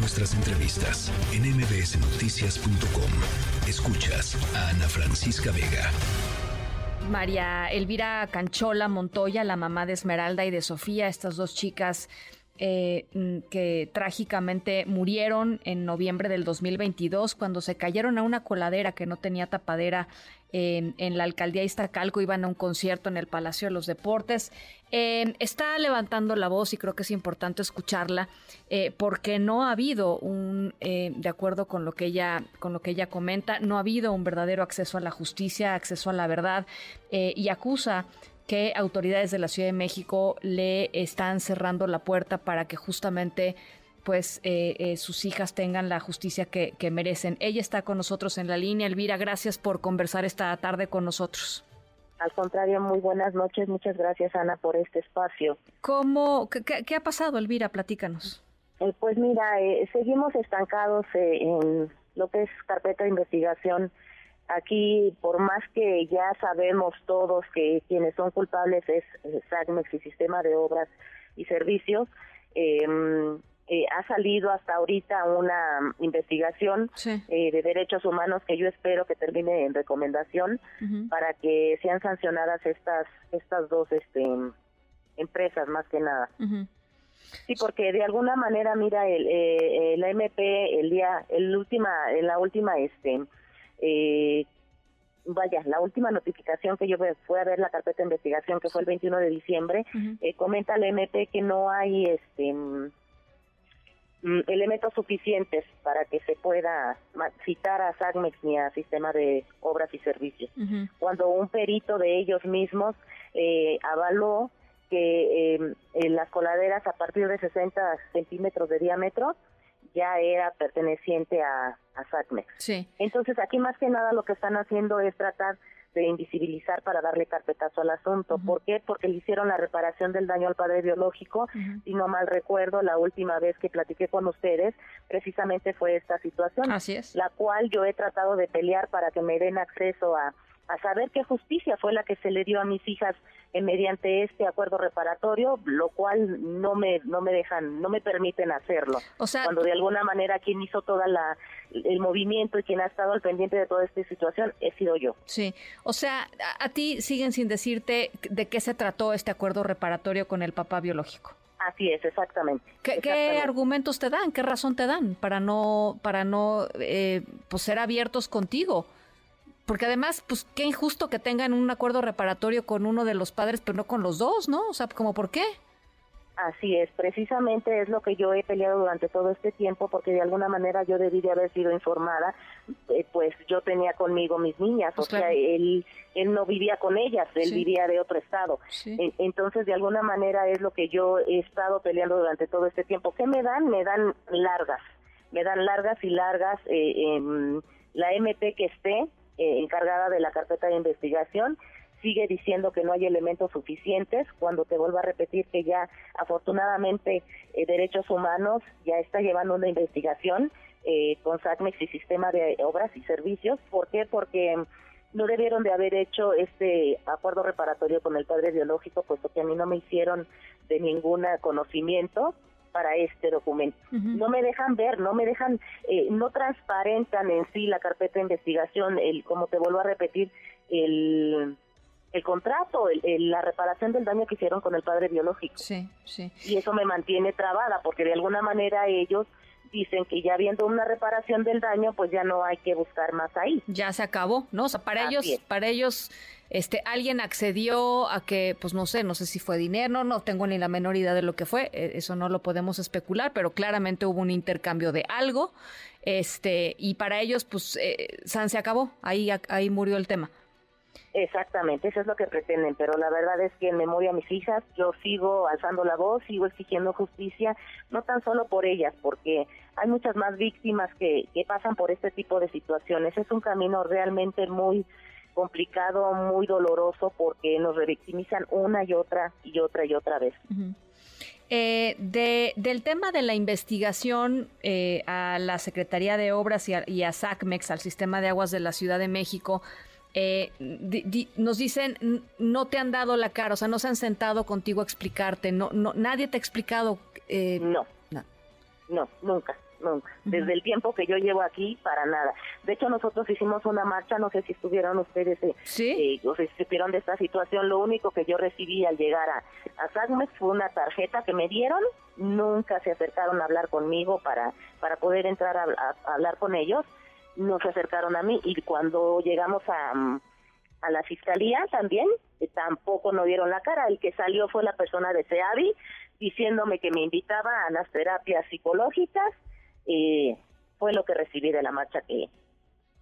nuestras entrevistas en mbsnoticias.com. Escuchas a Ana Francisca Vega. María Elvira Canchola Montoya, la mamá de Esmeralda y de Sofía, estas dos chicas eh, mm, que trágicamente murieron en noviembre del 2022 cuando se cayeron a una coladera que no tenía tapadera en la alcaldía Iztacalco, iban a un concierto en el Palacio de los Deportes. Eh, está levantando la voz y creo que es importante escucharla eh, porque no ha habido un, de acuerdo con lo que ella, con lo que ella comenta, no ha habido un verdadero acceso a la justicia, acceso a la verdad y acusa que autoridades de la Ciudad de México le están cerrando la puerta para que justamente pues eh, eh, sus hijas tengan la justicia que, merecen. Ella está con nosotros en la línea. Elvira, gracias por conversar esta tarde con nosotros. Al contrario, muy buenas noches. Muchas gracias, Ana, por este espacio. ¿Cómo, qué, ha pasado, Elvira? Platícanos. Eh, pues mira, seguimos estancados en lo que es carpeta de investigación Aquí, por más que ya sabemos todos que quienes son culpables es SACMEX y Sistema de Obras y Servicios, em, eh, ha salido hasta ahorita una investigación eh, de derechos humanos que yo espero que termine en recomendación para que sean sancionadas estas estas dos este empresas más que nada. Sí, porque de alguna manera, mira, el, eh, la MP el día, el última, en la última este eh, vaya, la última notificación que yo fue a ver la carpeta de investigación, que fue el 21 de diciembre, eh, comenta el MP que no hay este mm, mm, elementos suficientes para que se pueda citar a SACMEX ni a Sistema de Obras y Servicios. Cuando un perito de ellos mismos eh, avaló que en las coladeras a partir de 60 centímetros de diámetro ya era perteneciente a, a SACMEX. Sí. Entonces aquí más que nada lo que están haciendo es tratar de invisibilizar para darle carpetazo al asunto. ¿Por qué? Porque le hicieron la reparación del daño al padre biológico y no mal recuerdo, la última vez que platiqué con ustedes, precisamente fue esta situación. Así es. La cual yo he tratado de pelear para que me den acceso a, a saber qué justicia fue la que se le dio a mis hijas eh, mediante este acuerdo reparatorio, lo cual no me no me dejan, no me permiten hacerlo. O sea, cuando de alguna manera quien hizo toda la el movimiento y quien ha estado al pendiente de toda esta situación he sido yo. Sí, o sea, a, ti siguen sin decirte de qué se trató este acuerdo reparatorio con el papá biológico. Así es, exactamente. ¿Qué, argumentos te dan? ¿Qué razón te dan para no para no eh, pues ser abiertos contigo? Porque además, pues qué injusto que tengan un acuerdo reparatorio con uno de los padres, pero no con los dos, ¿no? O sea, ¿como por qué? Así es, precisamente es lo que yo he peleado durante todo este tiempo, porque de alguna manera yo debí de haber sido informada, eh, pues yo tenía conmigo mis niñas, pues o sea, él, él no vivía con ellas, él vivía de otro estado. entonces, de alguna manera es lo que yo he estado peleando durante todo este tiempo. ¿Qué me dan? Me dan largas, me dan largas y largas eh, en la MP que esté, eh, encargada de la carpeta de investigación sigue diciendo que no hay elementos suficientes cuando te vuelvo a repetir que ya afortunadamente eh, Derechos Humanos ya está llevando una investigación eh, con SACMEX y Sistema de Obras y Servicios. ¿Por qué? Porque no debieron de haber hecho este acuerdo reparatorio con el padre biológico, puesto que a mí no me hicieron de ningún conocimiento para este documento. No me dejan ver, no me dejan, eh, no transparentan en sí la carpeta de investigación, el, como te vuelvo a repetir, el, el contrato, el, la reparación del daño que hicieron con el padre biológico. Sí, sí. Y eso me mantiene trabada, porque de alguna manera ellos dicen que ya habiendo una reparación del daño, pues ya no hay que buscar más ahí. Ya se acabó, ¿no? O sea, para ellos, para ellos, este, alguien accedió a que, pues no sé, no sé si fue dinero, no, tengo ni la menor idea de lo que fue, e, eso no lo podemos especular, pero claramente hubo un intercambio de algo, este, y para ellos, pues, eh, San se acabó, ahí, ahí murió el tema. Exactamente, eso es lo que pretenden, pero la verdad es que en memoria a mis hijas yo sigo alzando la voz, sigo exigiendo justicia, no tan solo por ellas, porque hay muchas más víctimas que, que pasan por este tipo de situaciones. Es un camino realmente muy complicado, muy doloroso, porque nos revictimizan una y otra y otra y otra vez. Eh, de, del tema de la investigación eh, a la Secretaría de Obras y a, y a SACMEX, al Sistema de Aguas de la Ciudad de México, eh, nos dicen no te han dado la cara, o sea, no se han sentado contigo a explicarte, no, no nadie te ha explicado. Eh, no. no, nunca, nunca. Desde el tiempo que yo llevo aquí, para nada. De hecho, nosotros hicimos una marcha, no sé si estuvieron ustedes, eh, ¿Sí? eh, o si supieron de esta situación. Lo único que yo recibí al llegar a, a SACMEX fue una tarjeta que me dieron. Nunca se acercaron a hablar conmigo para, para poder entrar a, a- a hablar con ellos. No se acercaron a mí. Y cuando llegamos a, mm, a la fiscalía también, eh, tampoco no dieron la cara. El que salió fue la persona de SEAVI diciéndome que me invitaba a las terapias psicológicas. Eh, fue lo que recibí de la marcha que,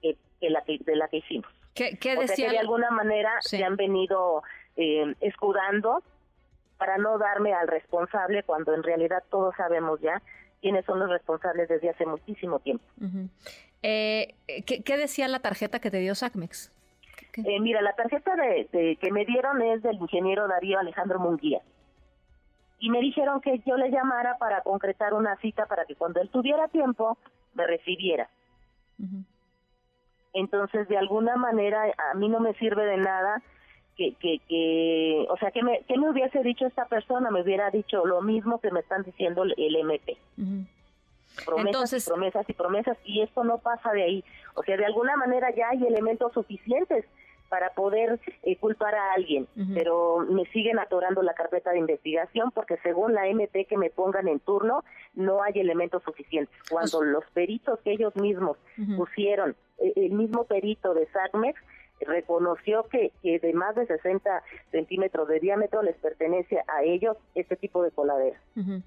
que, que la que de la que hicimos. ¿Qué, qué O sea decía? que de alguna manera Sí. se han venido eh, escudando para no darme al responsable cuando en realidad todos sabemos ya quiénes son los responsables desde hace muchísimo tiempo. Eh, ¿qué, qué decía la tarjeta que te dio SACMEX? Eh, mira, la tarjeta de, de- que me dieron es del ingeniero Darío Alejandro Munguía. Y me dijeron que yo le llamara para concretar una cita para que cuando él tuviera tiempo me recibiera. Entonces, de alguna manera, a mí no me sirve de nada que, que, que o sea, que me, que me hubiese dicho esta persona, me hubiera dicho lo mismo que me están diciendo el, MP. Ujú. Promesas Entonces- y promesas y promesas, y esto no pasa de ahí. O sea, de alguna manera ya hay elementos suficientes para poder eh, culpar a alguien, pero me siguen atorando la carpeta de investigación porque según la MP que me pongan en turno, no hay elementos suficientes. Cuando O los peritos que ellos mismos pusieron, eh, el mismo perito de SACMEX reconoció que, que de más de 60 centímetros de diámetro les pertenece a ellos este tipo de coladera. Ujú.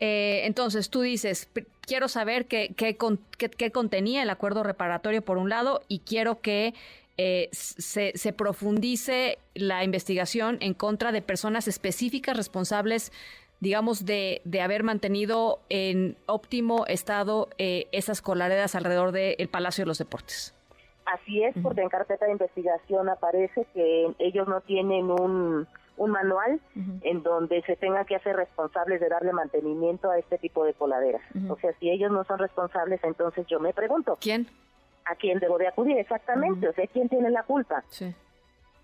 Eh, entonces, tú dices, quiero saber qué, qué, con- qué- qué contenía el acuerdo reparatorio por un lado y quiero que eh, se, se profundice la investigación en contra de personas específicas responsables, digamos, de, de haber mantenido en óptimo estado eh, esas coladeras alrededor del Palacio de los Deportes. Así es, porque en carpeta de investigación aparece que ellos no tienen un, un manual en donde se tengan que hacer responsables de darle mantenimiento a este tipo de coladeras. O sea, si ellos no son responsables, entonces yo me pregunto, ¿Quién? ¿a quién debo de acudir exactamente? O sea, ¿quién tiene la culpa? Sí,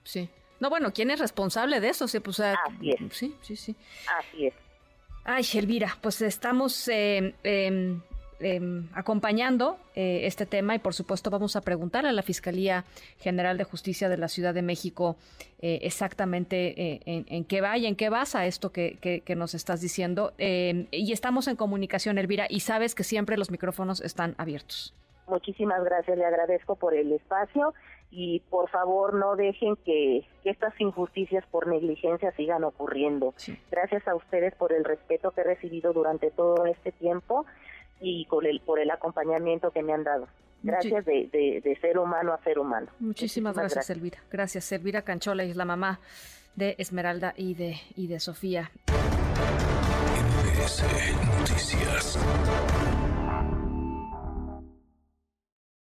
sí. No, bueno, ¿quién es responsable de eso? Sí, pues, sea, Así es. sí, sí, sí. Así es. Ay, Elvira, pues estamos eh, eh, eh, acompañando eh, este tema y por supuesto vamos a preguntar a la Fiscalía General de Justicia de la Ciudad de México eh, exactamente eh, en, en qué va y en qué basa esto que, que- que nos estás diciendo. Eh, y estamos en comunicación, Elvira, y sabes que siempre los micrófonos están abiertos. Muchísimas gracias, le agradezco por el espacio y por favor no dejen que, que estas injusticias por negligencia sigan ocurriendo. Sí. Gracias a ustedes por el respeto que he recibido durante todo este tiempo y con el, por el acompañamiento que me han dado. Gracias de, de- de ser humano a ser humano. Muchísimas, gracias, Elvira. Gracias, Elvira Canchola, es la mamá de Esmeralda y de, y de Sofía. MBS Noticias.